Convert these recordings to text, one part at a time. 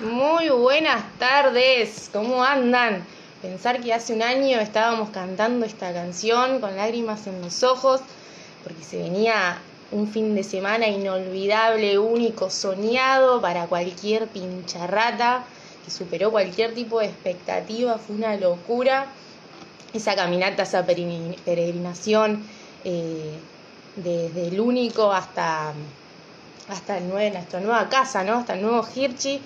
Muy buenas tardes, ¿cómo andan? Pensar que hace un año estábamos cantando esta canción con lágrimas en los ojos, porque se venía un fin de semana inolvidable, único, soñado para cualquier pincharrata, que superó cualquier tipo de expectativa, fue una locura. Esa caminata, esa peregrinación, eh, desde el único hasta, hasta el nuestra nueva casa, ¿no? Hasta el nuevo Hirchi.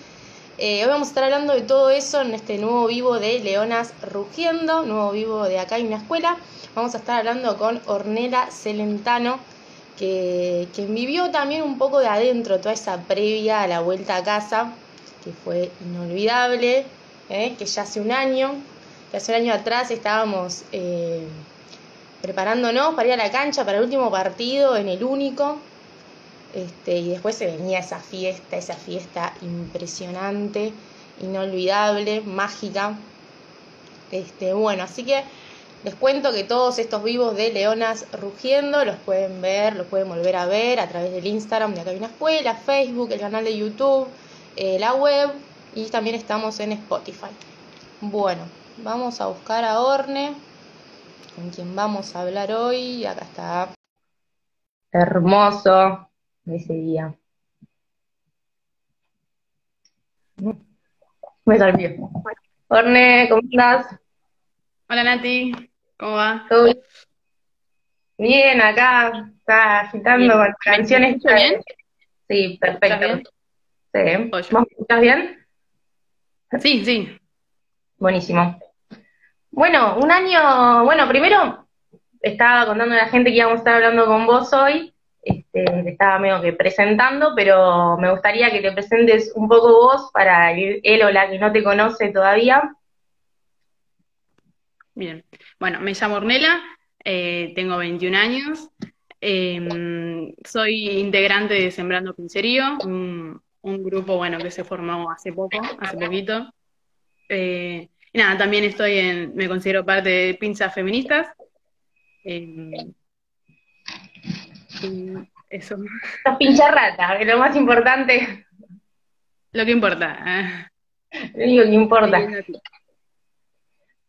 Eh, hoy vamos a estar hablando de todo eso en este nuevo vivo de Leonas Rugiendo, nuevo vivo de acá en la escuela. Vamos a estar hablando con Ornella Celentano, que, vivió también un poco de adentro toda esa previa a la vuelta a casa, que fue inolvidable, ¿eh? que ya hace un año, que hace un año atrás estábamos eh, preparándonos para ir a la cancha para el último partido en el único, este, y después se venía esa fiesta, esa fiesta impresionante, inolvidable, mágica. Este, bueno, así que les cuento que todos estos vivos de Leonas Rugiendo los pueden ver, los pueden volver a ver a través del Instagram de Acá hay una escuela, Facebook, el canal de YouTube, eh, la web y también estamos en Spotify. Bueno, vamos a buscar a Orne, con quien vamos a hablar hoy. Acá está. Hermoso ese día. Me salió. Orne, ¿cómo estás? Hola Nati, ¿cómo va? Bien, acá está agitando con canciones. bien? Sí, perfecto. Sí. ¿Vos me escuchás bien? Sí, sí. Buenísimo. Bueno, un año, bueno, primero estaba contando a la gente que íbamos a estar hablando con vos hoy, este, estaba medio que presentando, pero me gustaría que te presentes un poco vos para él o la que no te conoce todavía, Bien, bueno, me llamo Ornella, eh, tengo 21 años, em, soy integrante de Sembrando Pincerío, un, grupo bueno que se formó hace poco, hace poquito. Eh, y nada, también estoy en, me considero parte de Pinzas Feministas. Em, eso. Sos pincha rata, es lo más importante. Lo que importa. Lo único que importa.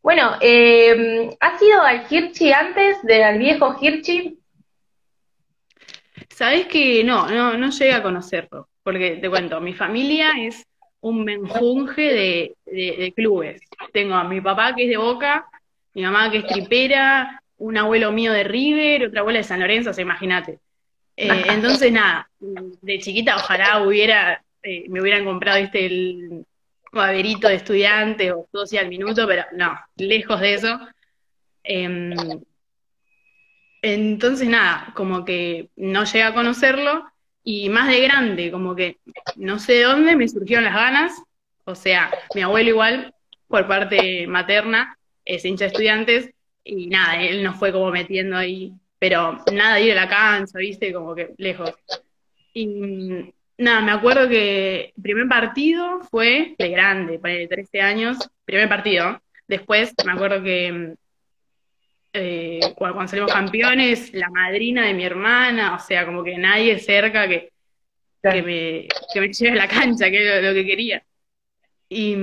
Bueno, eh, ¿has ido al Hirchi antes, del viejo Hirchi? Sabes que no, no, no llegué a conocerlo, porque te cuento, mi familia es un menjunje de, clubes. Tengo a mi papá que es de Boca, mi mamá que es tripera, un abuelo mío de River, otra abuela de San Lorenzo, o sea, imagínate. Eh, entonces, nada, de chiquita ojalá hubiera, eh, me hubieran comprado este el, cuaderito de estudiante o social al minuto, pero no, lejos de eso. Em, entonces, nada, como que no llegué a conocerlo y más de grande, como que no sé de dónde me surgieron las ganas. O sea, mi abuelo igual, por parte materna, es hincha de estudiantes y nada, él nos fue como metiendo ahí, pero nada de ir a la cancha, viste, como que lejos. Y Nada, me acuerdo que el primer partido fue de grande, de 13 años, primer partido. Después me acuerdo que eh, cuando, salimos campeones, la madrina de mi hermana, o sea, como que nadie cerca que, que, me, que me lleve a la cancha, que era lo, que quería. Y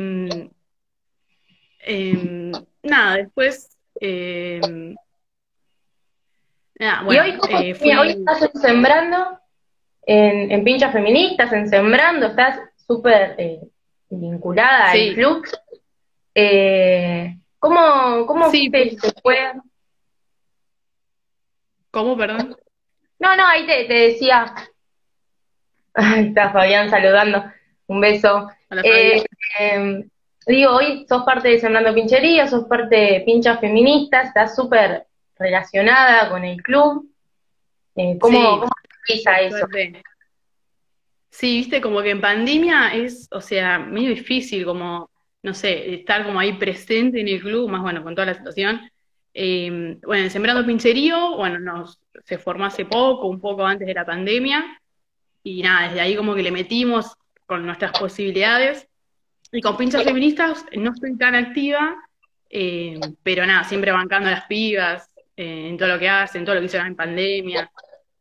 em, nada, después... Em, nada, bueno, ¿Y hoy, eh, hoy estás sembrando? en, en Pinchas Feministas, en Sembrando, estás súper eh, vinculada al club. Eh, ¿Cómo, cómo sí, te, fue? ¿Cómo, perdón? No, no, ahí te, te decía. Ahí está Fabián saludando. Un beso. Eh, em, digo, hoy sos parte de Sembrando Pinchería, sos parte de Pinchas Feministas, estás súper relacionada con el club. Eh, ¿cómo, ¿Cómo eso. Sí, viste, como que en pandemia es, o sea, medio difícil como, no sé, estar como ahí presente en el club, más bueno, con toda la situación. Eh, bueno, en Sembrando Pincherío, bueno, nos, se formó hace poco, un poco antes de la pandemia, y nada, desde ahí como que le metimos con nuestras posibilidades. Y con Pinchas Feministas no estoy tan activa, eh, pero nada, siempre bancando las pibas, eh, en todo lo que hacen, todo lo que hicieron en pandemia,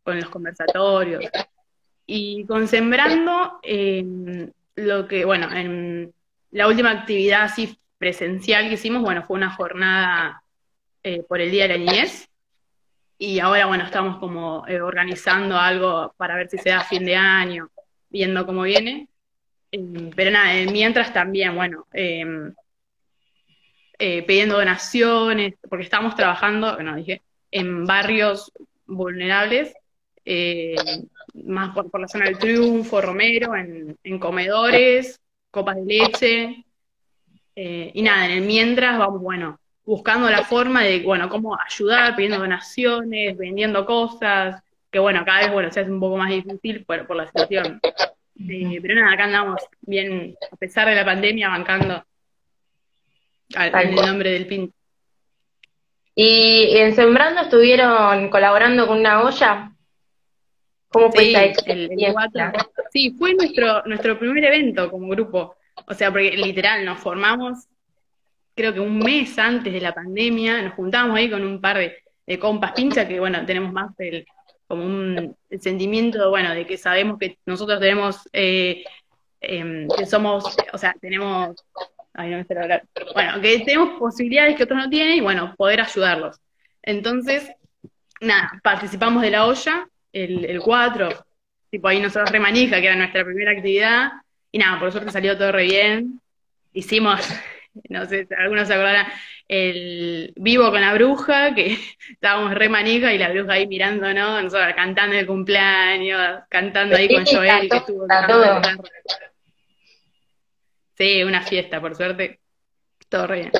con los conversatorios. Y con Sembrando, em, lo que, bueno, en la última actividad así presencial que hicimos, bueno, fue una jornada eh, por el Día de la Niñez. Y ahora, bueno, estamos como eh, organizando algo para ver si se da fin de año, viendo cómo viene. Em, pero nada, mientras también, bueno, em, eh, pidiendo donaciones, porque estamos trabajando, bueno, dije, en barrios vulnerables, eh, más por, la zona del Triunfo, Romero, en, comedores, copas de leche, eh, y nada, en el mientras vamos, bueno, buscando la forma de, bueno, cómo ayudar, pidiendo donaciones, vendiendo cosas, que bueno, cada vez, bueno, se hace un poco más difícil por, por la situación. Pero nada, acá andamos bien, a pesar de la pandemia, bancando el nombre del pin. ¿Y en Sembrando estuvieron colaborando con una olla? ¿Cómo fue sí, el, Sí, fue nuestro, nuestro primer evento como grupo. O sea, porque literal nos formamos, creo que un mes antes de la pandemia, nos juntamos ahí con un par de, compas pincha que, bueno, tenemos más el, como un sentimiento, bueno, de que sabemos que nosotros tenemos, eh, em, que somos, o sea, tenemos bueno, que tenemos posibilidades que otros no tienen y bueno, poder ayudarlos. Entonces, nada, participamos de la olla, el, el 4, tipo ahí nosotros remanija, que era nuestra primera actividad, y nada, por suerte salió todo re bien. Hicimos, no sé, algunos se acordarán, el vivo con la bruja, que estábamos re manija y la bruja ahí mirándonos, nosotros cantando el cumpleaños, cantando ahí con Joel, que estuvo Sí, una fiesta, por suerte. Todo re bien.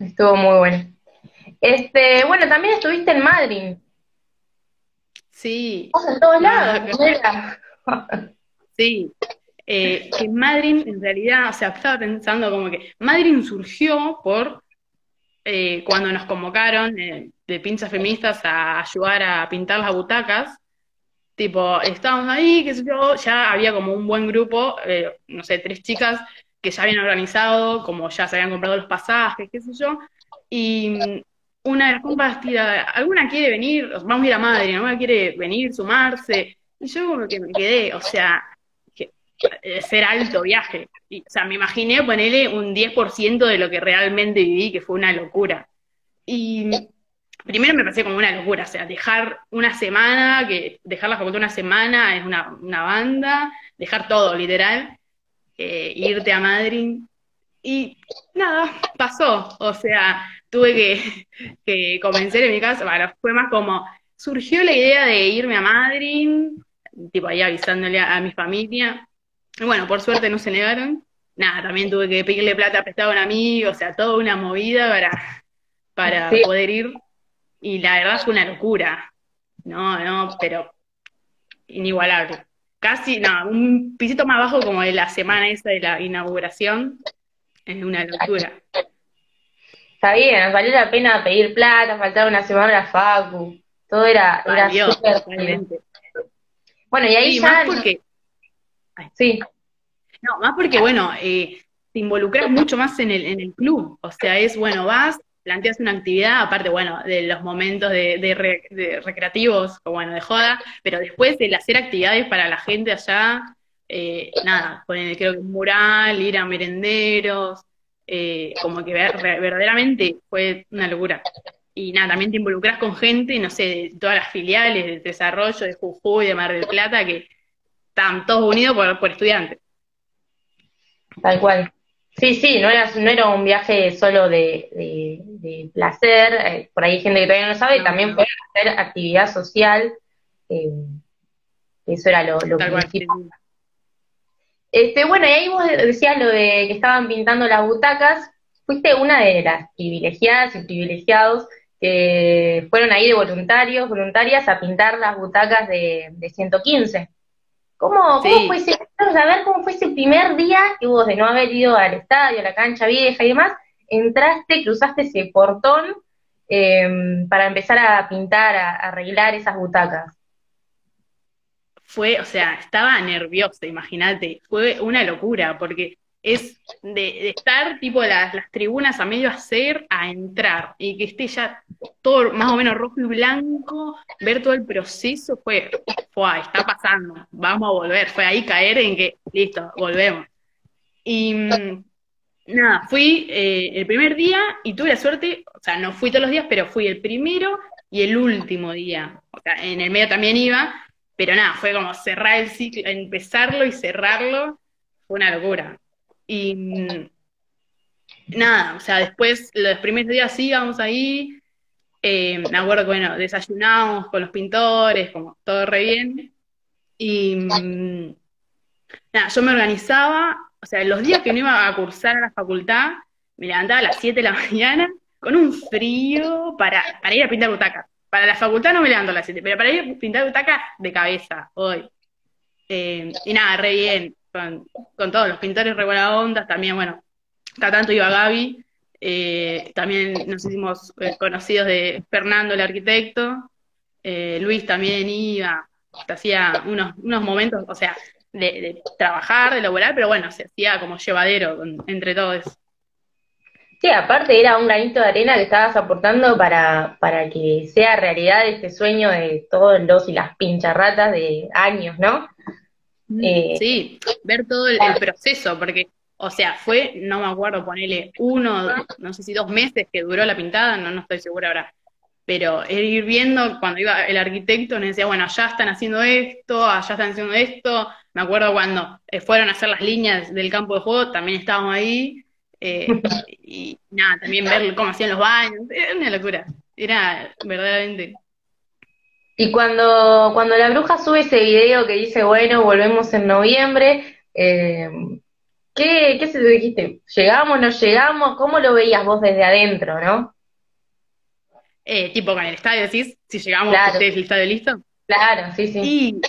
Estuvo muy bueno. Este, bueno, también estuviste en Madrid. Sí. en todos lados. sí. Eh, que Madrid, en realidad, o sea, estaba pensando como que Madrid surgió por eh, cuando nos convocaron eh, de pinzas feministas a ayudar a pintar las butacas Tipo, estábamos ahí, qué sé yo, ya había como un buen grupo, eh, no sé, tres chicas que ya habían organizado, como ya se habían comprado los pasajes, qué sé yo, y una de las compas tira, ¿alguna quiere venir? Vamos a ir a Madrid, ¿alguna quiere venir, sumarse? Y yo como que me quedé, o sea, ser alto viaje. O sea, me imaginé ponerle un 10% de lo que realmente viví, que fue una locura. Y primero me pareció como una locura, o sea, dejar una semana, que dejar la facultad una semana es una, banda, dejar todo, literal, eh, irte a Madrid. Y nada, pasó, o sea, tuve que, que convencer en mi casa, bueno, fue más como, surgió la idea de irme a Madrid, tipo ahí avisándole a, mi familia, y bueno, por suerte no se negaron, nada, también tuve que pedirle plata prestado a un amigo, o sea, toda una movida para, para poder ir y la verdad fue una locura. No, no, pero inigualable. Casi, no, un pisito más bajo como de la semana esa de la inauguración. Es una locura. Está bien, valió la pena pedir plata, faltaba una semana a Facu. Todo era, era Bueno, y ahí ya... Más porque... Sí. No, más porque, bueno, eh, te involucras mucho más en el, en el club. O sea, es, bueno, vas, planteas una actividad, aparte, bueno, de los momentos de, recreativos o bueno, de joda, pero después el hacer actividades para la gente allá, eh, nada, poner, creo que un mural, ir a merenderos, eh, como que verdaderamente fue una locura. Y nada, también te involucras con gente, no sé, de todas las filiales de desarrollo, de Jujuy, de Mar del Plata, que están todos unidos por, por estudiantes. Tal cual. Sí, sí, no era, no era un viaje solo de, placer, eh, por ahí hay gente que todavía no sabe, también fue hacer actividad social, eh, eso era lo, lo principal. Este, bueno, y ahí vos decías lo de que estaban pintando las butacas, fuiste una de las privilegiadas y privilegiados que fueron ahí de voluntarios, voluntarias a pintar las butacas de, de 115. ¿Cómo, fue ese, saber cómo fue ese primer día que vos, de no haber ido al estadio, a la cancha vieja y demás, entraste, cruzaste ese portón em, para empezar a pintar, a, arreglar esas butacas? Fue, o sea, estaba nerviosa, imagínate, fue una locura, porque es de, estar tipo las, las tribunas a medio hacer a entrar y que esté ya todo más o menos rojo y blanco, ver todo el proceso fue, fue, está pasando, vamos a volver, fue ahí caer en que, listo, volvemos. Y mm, nada, fui eh, el primer día y tuve la suerte, o sea, no fui todos los días, pero fui el primero y el último día. O sea, en el medio también iba, pero nada, fue como cerrar el ciclo, empezarlo y cerrarlo, fue una locura. Y nada, o sea, después, los primeros días sí, íbamos ahí, eh, me acuerdo que, bueno, desayunamos con los pintores, como todo re bien. Y nada, yo me organizaba, o sea, los días que no iba a cursar a la facultad, me levantaba a las 7 de la mañana con un frío para, para ir a pintar butacas. Para la facultad no me levanto a las 7, pero para ir a pintar butacas de cabeza, hoy. Eh, y nada, re bien, con, todos los pintores re buena onda, también, bueno, cada tanto iba Gaby, eh, también nos hicimos eh, conocidos de Fernando, el arquitecto, Luis también iba, hacía unos, unos momentos, o sea, de, trabajar, de laborar, pero bueno, se hacía como llevadero entre todos. Sí, aparte era un granito de arena que estabas aportando para, para que sea realidad este sueño de todos los y las pincharratas de años, ¿no? Mm, eh, sí, ver todo el, proceso, porque, o sea, fue, no me acuerdo, ponerle uno, no sé si dos meses que duró la pintada, no, no estoy segura ahora, pero ir viendo cuando iba el arquitecto, nos decía, bueno, allá están haciendo esto, allá están haciendo esto, me acuerdo cuando eh, fueron a hacer las líneas del campo de juego, también estábamos ahí, eh, y nada, también ver cómo hacían los baños, era una locura, era verdaderamente. Y cuando, cuando la bruja sube ese video que dice, bueno, volvemos en noviembre, eh, ¿qué, ¿qué se te dijiste? ¿Llegamos, no llegamos? ¿Cómo lo veías vos desde adentro, no? Eh, tipo con el estadio, decís, si llegamos, claro. el estadio listo. Claro, sí, sí.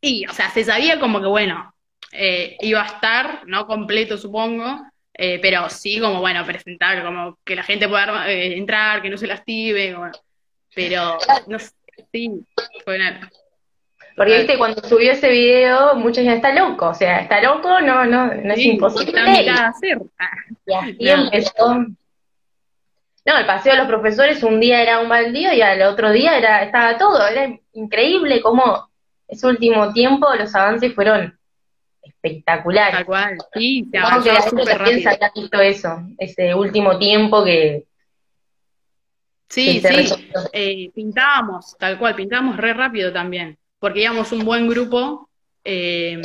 Y, o sea, se sabía como que, bueno, eh, iba a estar, no completo, supongo, eh, pero sí como, bueno, presentar, como que la gente pueda eh, entrar, que no se lastime, como, pero no sé, sí, fue nada. Porque viste, cuando subió ese video, muchos ya está loco, o sea, está loco, no, no, no es imposible. Está a hacer. Y así empezó. No, el paseo de los profesores un día era un baldío y al otro día era, estaba todo, era increíble cómo ese último tiempo los avances fueron espectacular. Tal cual, sí, se avanzó súper rápido. visto eso, ese último tiempo que... Sí, sí, eh, pintábamos, tal cual, pintábamos re rápido también, porque íbamos un buen grupo eh,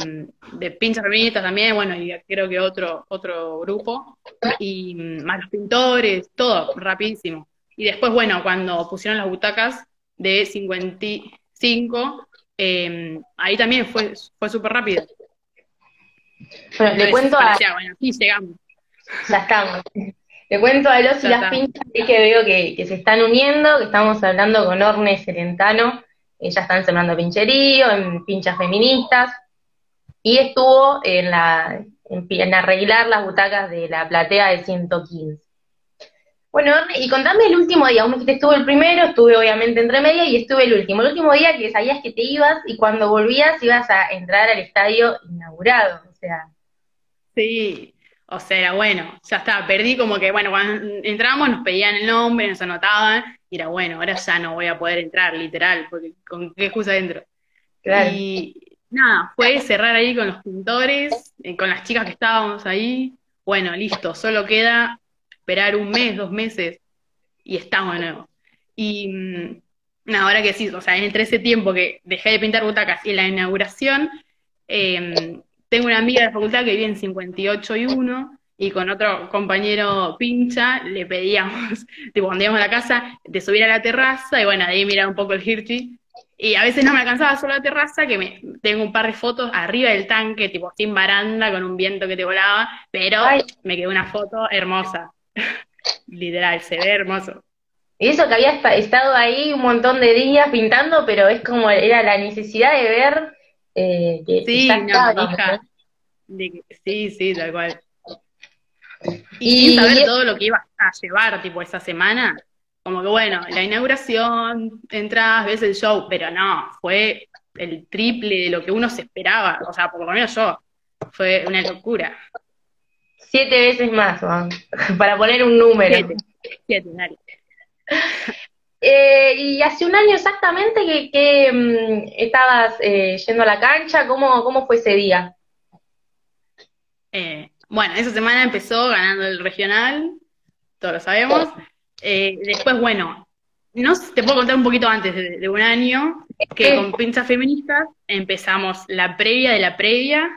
de pinchas feministas también, bueno, y creo que otro, otro grupo, y más los pintores, todo, rapidísimo. Y después, bueno, cuando pusieron las butacas de 55, eh, ahí también fue, fue súper rápido. Bueno, le cuento a. Bueno, sí, llegamos. Ya estamos. Le cuento a los y las pinchas que veo que, se están uniendo, que estamos hablando con Orne Serentano, ella están sembrando pincherío, en pinchas feministas, y estuvo en la en, arreglar las butacas de la platea de 115. Bueno, y contame el último día, vos me estuve el primero, estuve obviamente entre media y estuve el último. El último día que sabías que te ibas y cuando volvías ibas a entrar al estadio inaugurado. Sí, o sea, bueno, ya está, perdí como que, bueno, cuando entramos nos pedían el nombre, nos anotaban, y era bueno, ahora ya no voy a poder entrar, literal, porque con qué excusa entro. Y nada, fue cerrar ahí con los pintores, eh, con las chicas que estábamos ahí, bueno, listo, solo queda esperar un mes, dos meses, y estamos de nuevo. Y mm, nada, ahora que sí, o sea, entre ese tiempo que dejé de pintar butacas y la inauguración, eh, tengo una amiga de la facultad que vive en 58 y 1 y con otro compañero pincha le pedíamos, tipo, cuando íbamos a la casa, de subir a la terraza y bueno, de ahí mirar un poco el Hirchi. Y a veces no me alcanzaba solo la terraza, que me tengo un par de fotos arriba del tanque, tipo sin baranda, con un viento que te volaba, pero me quedó una foto hermosa. Literal, se ve hermoso. Y eso que había estado ahí un montón de días pintando, pero es como era la necesidad de ver eh, sí, sí, sí, tal cual. Y, sin saber todo lo que iba a llevar, tipo, esa semana, como que bueno, la inauguración, entras, ves el show, pero no, fue el triple de lo que uno se esperaba, o sea, por lo menos yo, fue una locura. Siete veces más, para poner un número. Siete, siete, dale. Eh, y hace un año exactamente que, mm, estabas eh, yendo a la cancha, ¿cómo, cómo fue ese día? Eh, bueno, esa semana empezó ganando el regional, todos lo sabemos. después, bueno, no te puedo contar un poquito antes de, un año, que con pinzas feministas empezamos la previa de la previa,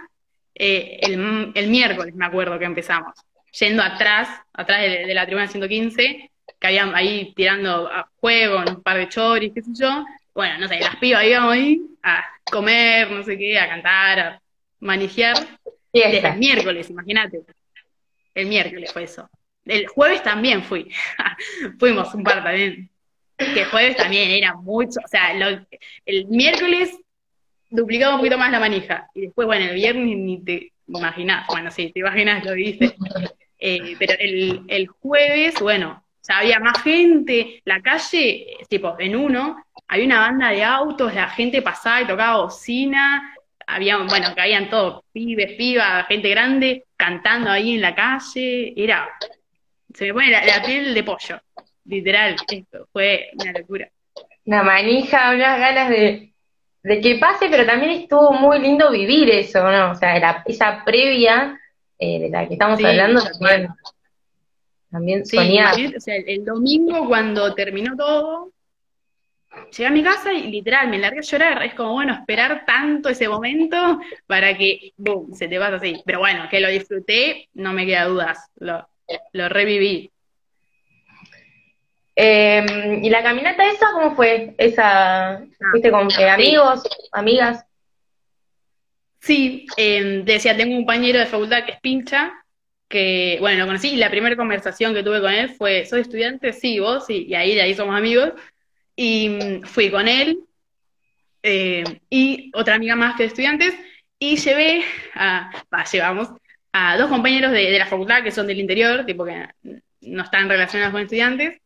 el, el, miércoles me acuerdo que empezamos, yendo atrás, atrás de, de la tribuna 115, que habían ahí tirando a juego, un par de choris, qué sé yo. Bueno, no sé, las pibas íbamos ahí a comer, no sé qué, a cantar, a manejar. Desde el miércoles, imagínate. El miércoles fue eso. El jueves también fui. Fuimos un par también. Que el jueves también era mucho. O sea, el miércoles duplicaba un poquito más la manija. Y después, bueno, el viernes ni te imaginás. Bueno, sí, te imaginas lo viste. Eh, pero el, el jueves, bueno, sea, había más gente, la calle, tipo, en uno, había una banda de autos, la gente pasaba y tocaba bocina, había, bueno, caían todos, pibes, pibas, gente grande, cantando ahí en la calle, era, se me pone la, piel de pollo, literal, esto, fue una locura. Una manija, unas ganas de, que pase, pero también estuvo muy lindo vivir eso, ¿no? O sea, esa previa eh, de la que estamos hablando también. También sí, O sea, el, domingo cuando terminó todo, llegué a mi casa y literal me largué a llorar. Es como, bueno, esperar tanto ese momento para que, boom, se te pasa así. Pero bueno, que lo disfruté, no me queda dudas. Lo, lo reviví. Em, ¿Y la caminata esa cómo fue? ¿Esa, ah, fuiste con amigos, amigas? Sí, eh, decía, tengo un compañero de facultad que es pincha, que, bueno, lo conocí y la primera conversación que tuve con él fue, ¿soy estudiante? Sí, vos, y ahí de ahí somos amigos. Y mm, fui con él eh, y otra amiga más que de estudiantes y llevé a, llevamos a dos compañeros de, la facultad que son del interior, tipo que no están relacionados con estudiantes.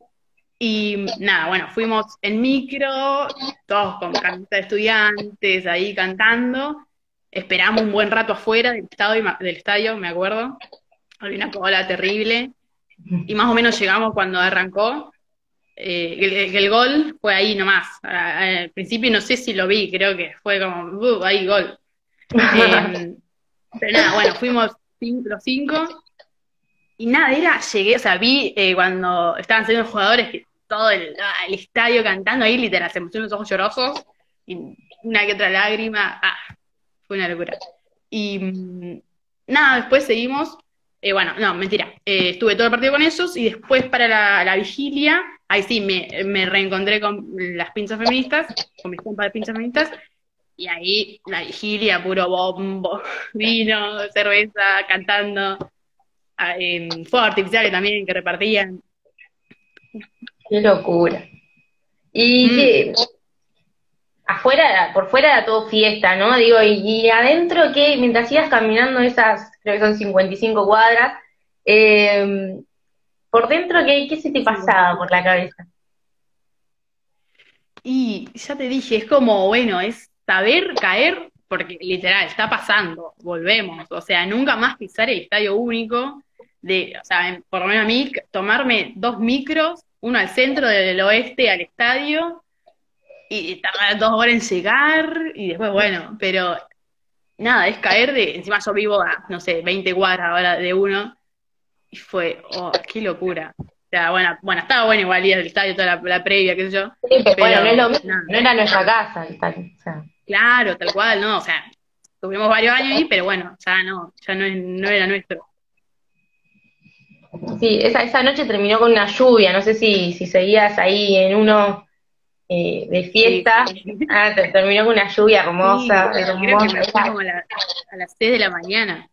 Y mm, nada, bueno, fuimos en micro, todos con camiseta de estudiantes, ahí cantando. Esperamos un buen rato afuera del estadio, del estadio me acuerdo había una cola terrible, y más o menos llegamos cuando arrancó. Eh, el, gol fue ahí nomás. Al principio no sé si lo vi, creo que fue como, uh, ahí gol. Em, pero nada, bueno, fuimos los cinco. Y nada, era, llegué, o sea, vi eh, cuando estaban saliendo los jugadores todo el, estadio cantando ahí, literal, se pusieron los ojos llorosos y una que otra lágrima. Ah, fue una locura. Y mm, nada, después seguimos eh, bueno, no, mentira. Eh, estuve todo el partido con ellos y después para la, vigilia, ahí sí me, me, reencontré con las pinzas feministas, con mis compas de pinzas feministas, y ahí la vigilia, puro bombo, vino, cerveza, cantando, eh, fuegos artificiales también que repartían. Qué locura. Y mm. Afuera, por fuera era todo fiesta, ¿no? Digo, y, y adentro, ¿qué? Mientras ibas caminando esas creo que son 55 cuadras. Eh, por dentro, ¿qué, ¿qué se te pasaba por la cabeza? Y ya te dije, es como, bueno, es saber caer, porque literal, está pasando, volvemos, o sea, nunca más pisar el estadio único, de, o sea, por lo menos a mí, tomarme dos micros, uno al centro del oeste al estadio, y tardar dos horas en llegar, y después, bueno, pero nada, es caer de, encima yo vivo a, no sé, 20 cuadras ahora de uno, y fue, oh, qué locura. O sea, bueno, bueno, estaba bueno igual ir al estadio, toda la, previa, qué sé yo. Sí, pero, bueno, no es lo mismo, no era nuestra casa el estadio, o sea. Claro, tal cual, no, o sea, tuvimos varios años ahí, pero bueno, ya no, ya no, no era nuestro. Sí, esa, esa noche terminó con una lluvia, no sé si, si seguías ahí en uno eh, de fiesta. Ah, terminó con una lluvia hermosa. creo que me fui como a, las 6 de la mañana,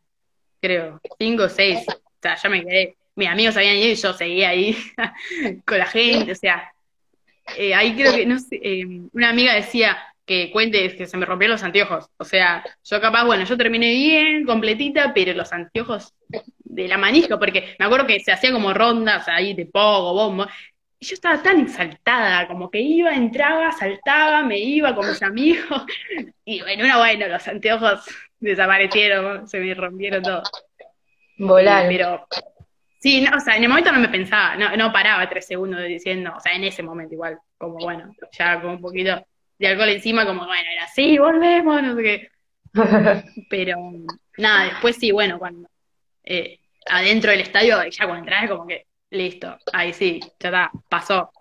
creo, 5 o 6. O sea, yo me quedé, mis amigos habían ido y yo seguía ahí con la gente, o sea, eh, ahí creo que, no sé, eh, una amiga decía que cuente que se me rompieron los anteojos. O sea, yo capaz, bueno, yo terminé bien, completita, pero los anteojos de la manija, porque me acuerdo que se hacía como rondas ahí de poco, bombo, y yo estaba tan exaltada, como que iba, entraba, saltaba, me iba con mis amigos. Y bueno, bueno, los anteojos desaparecieron, se me rompieron todos. Volar. Pero sí, no, o sea, en el momento no me pensaba, no, no paraba tres segundos diciendo, o sea, en ese momento igual, como bueno, ya con un poquito de alcohol encima, como bueno, era así, volvemos, no sé qué. Pero nada, después sí, bueno, cuando eh, adentro del estadio, ya cuando entras, como que listo, ahí sí, ya está, pasó.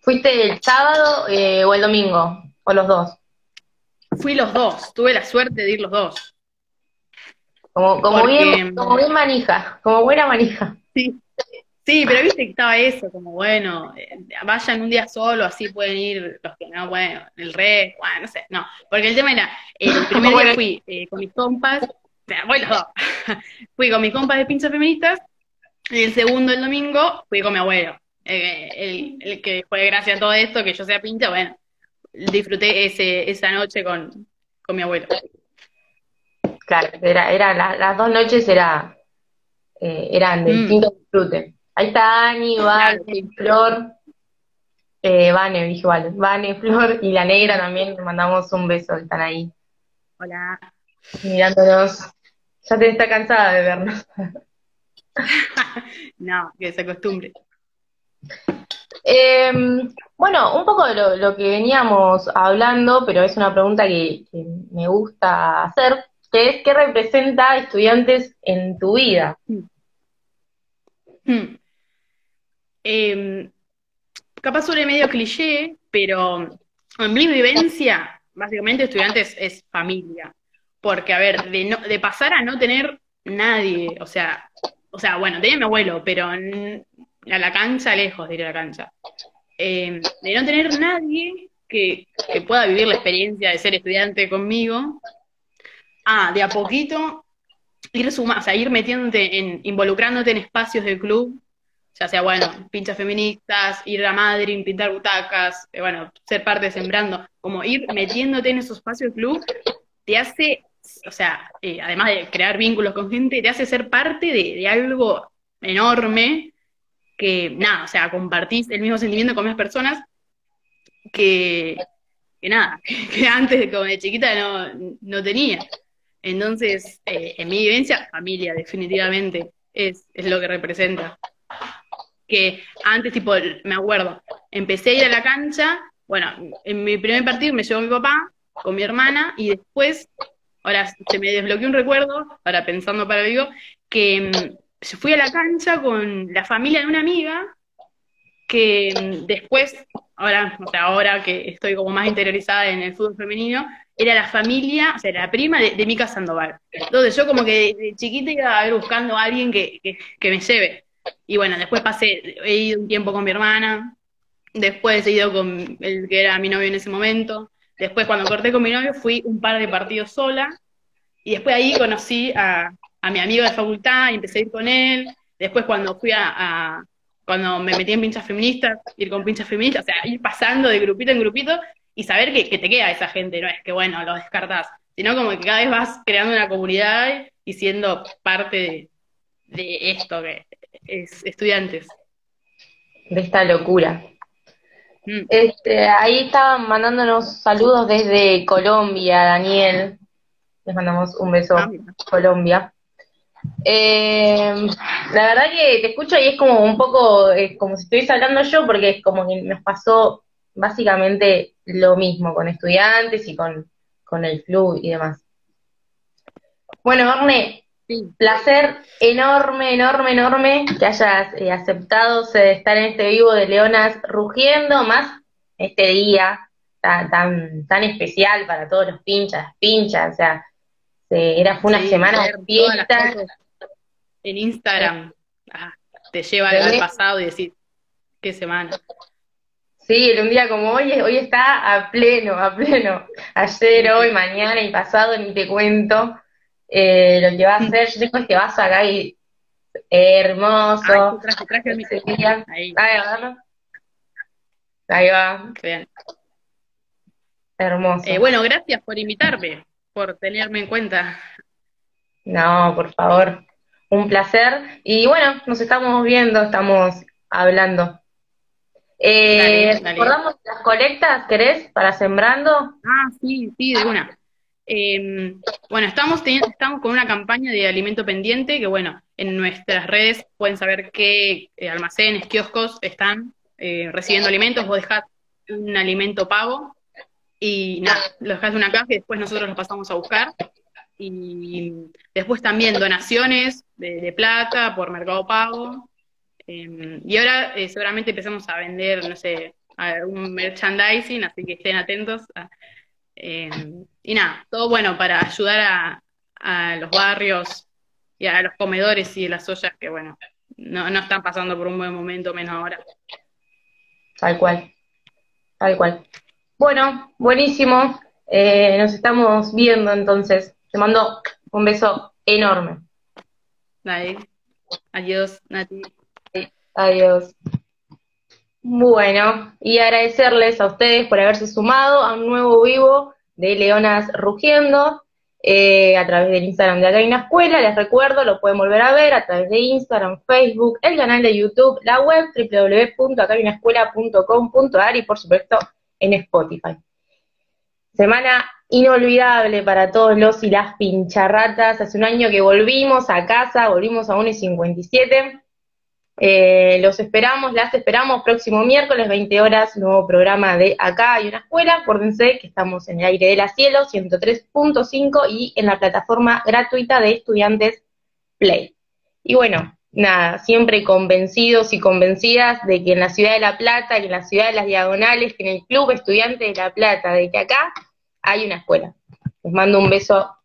¿Fuiste el sábado eh, o el domingo? ¿O los dos? Fui los dos, tuve la suerte de ir los dos. Como, como, bien, como bien manija, como buena manija. Sí, sí, pero viste que estaba eso, como bueno, eh, vayan un día solo, así pueden ir los que no, bueno, el re, bueno, no sé, no. Porque el tema era, el primer día fui eh, con mis compas, o sea, voy los dos. fui con mis compas de pinchas feministas, y el segundo, el domingo, fui con mi abuelo. Eh, el, el, que fue gracias a todo esto, que yo sea pincha, bueno, disfruté ese, esa noche con, con mi abuelo. Claro, era, era las dos noches era, eh, eran de mm. distinto disfrute. Ahí está Ani, Vane, Flor, eh, Vane, dije vale, Vane, Flor y la negra también, le mandamos un beso, están ahí. Hola. Mirándonos. Ya te está cansada de vernos. no, que se acostumbre. Eh, bueno, un poco de lo, que veníamos hablando, pero es una pregunta que, me gusta hacer, que es ¿qué representa estudiantes en tu vida? Hmm. Em, capaz sobre medio cliché, pero en mi vivencia, básicamente estudiantes es familia. Porque, a ver, de, no, de pasar a no tener nadie, o sea, o sea, bueno, tenía mi abuelo, pero a la cancha, lejos de ir a la cancha. Eh, de no tener nadie que, pueda vivir la experiencia de ser estudiante conmigo, ah, de a poquito ir suma, o sea, ir metiéndote en, involucrándote en espacios del club, ya sea, bueno, pinchas feministas, ir a Madrid, pintar butacas, eh, bueno, ser parte de Sembrando, como ir metiéndote en esos espacios del club, te hace, o sea, eh, además de crear vínculos con gente, te hace ser parte de, de algo enorme que nada, o sea, compartís el mismo sentimiento con más personas que, que nada, que antes como de chiquita no, no tenía. Entonces, eh, en mi vivencia, familia, definitivamente, es, es lo que representa. Que antes, tipo, me acuerdo, empecé a ir a la cancha, bueno, en mi primer partido me llevó mi papá con mi hermana y después, ahora se me desbloqueó un recuerdo, ahora pensando para digo, que mm, fui a la cancha con la familia de una amiga que mm, después, ahora, o sea, ahora que estoy como más interiorizada en el fútbol femenino, era la familia, o sea, la prima de, de Mica Sandoval. Entonces yo como que de, chiquita iba a ir buscando a alguien que, me lleve. Y bueno, después pasé, he ido un tiempo con mi hermana, después he ido con el que era mi novio en ese momento, después cuando corté con mi novio fui un par de partidos sola, y después ahí conocí a, a mi amigo de facultad y empecé a ir con él. Después cuando fui a, cuando me metí en pinchas feministas, ir con pinchas feministas, o sea, ir pasando de grupito en grupito y saber que, te queda esa gente, no es que bueno, lo descartas, sino como que cada vez vas creando una comunidad y siendo parte de, esto que es estudiantes. De esta locura. Mm. Este, ahí estaban mandándonos saludos desde Colombia, Daniel. Les mandamos un beso, ah, Colombia. Eh, la verdad que te escucho y es como un poco eh, como si estuviese hablando yo, porque es como que nos pasó básicamente lo mismo con estudiantes y con, con el club y demás. Bueno, Arne, placer enorme, enorme, enorme que hayas eh, aceptado de estar en este vivo de Leonas rugiendo, más este día tan, tan, tan especial para todos los pinchas, pinchas, o sea, era, fue una semana de fiesta. En Instagram ah, te lleva al pasado y decir, qué semana. Sí, un día como hoy, hoy está a pleno, a pleno. Ayer, hoy, mañana y pasado, ni te cuento eh, lo que va a hacer. Yo tengo que vas acá y hermoso. traje, traje mi Ahí. Ahí va. Bien. Hermoso. Eh, bueno, gracias por invitarme por tenerme en cuenta. No, por favor, un placer. Y bueno, nos estamos viendo, estamos hablando. Eh, ¿Recordamos las colectas, querés, para Sembrando? Ah, sí, sí, de una. Em, bueno, estamos, estamos con una campaña de alimento pendiente que, bueno, en nuestras redes pueden saber qué eh, almacenes, kioscos están eh, recibiendo alimentos. Vos dejás un alimento pago y nada, lo dejás en una caja y después nosotros lo pasamos a buscar. Y después también donaciones de, plata por Mercado Pago. Em, y ahora eh, seguramente empezamos a vender, no sé, algún merchandising, así que estén atentos. Em, y nada, todo bueno para ayudar a, los barrios y a los comedores y las ollas que, bueno, no, no están pasando por un buen momento, menos ahora. Tal cual, tal cual. Bueno, buenísimo. Eh, nos estamos viendo entonces. Te mando un beso enorme. Adiós, Nati. Adiós. Bueno, y agradecerles a ustedes por haberse sumado a un nuevo vivo de Leonas Rugiendo eh, a través del Instagram de Acá escuela. Les recuerdo, lo pueden volver a ver a través de Instagram, Facebook, el canal de YouTube, la web www.acayunascuela.com.ar y por supuesto en Spotify. Semana inolvidable para todos los y las pincharratas. Hace un año que volvimos a casa, volvimos a 1 y 57 eh, los esperamos, las esperamos próximo miércoles, 20 horas, nuevo programa de Acá hay una escuela. Acuérdense que estamos en el aire de la cielo, 103.5 y en la plataforma gratuita de estudiantes Play. Y bueno, nada, siempre convencidos y convencidas de que en la ciudad de La Plata, que en la ciudad de las Diagonales, que en el Club Estudiantes de La Plata, de que acá hay una escuela. Les mando un beso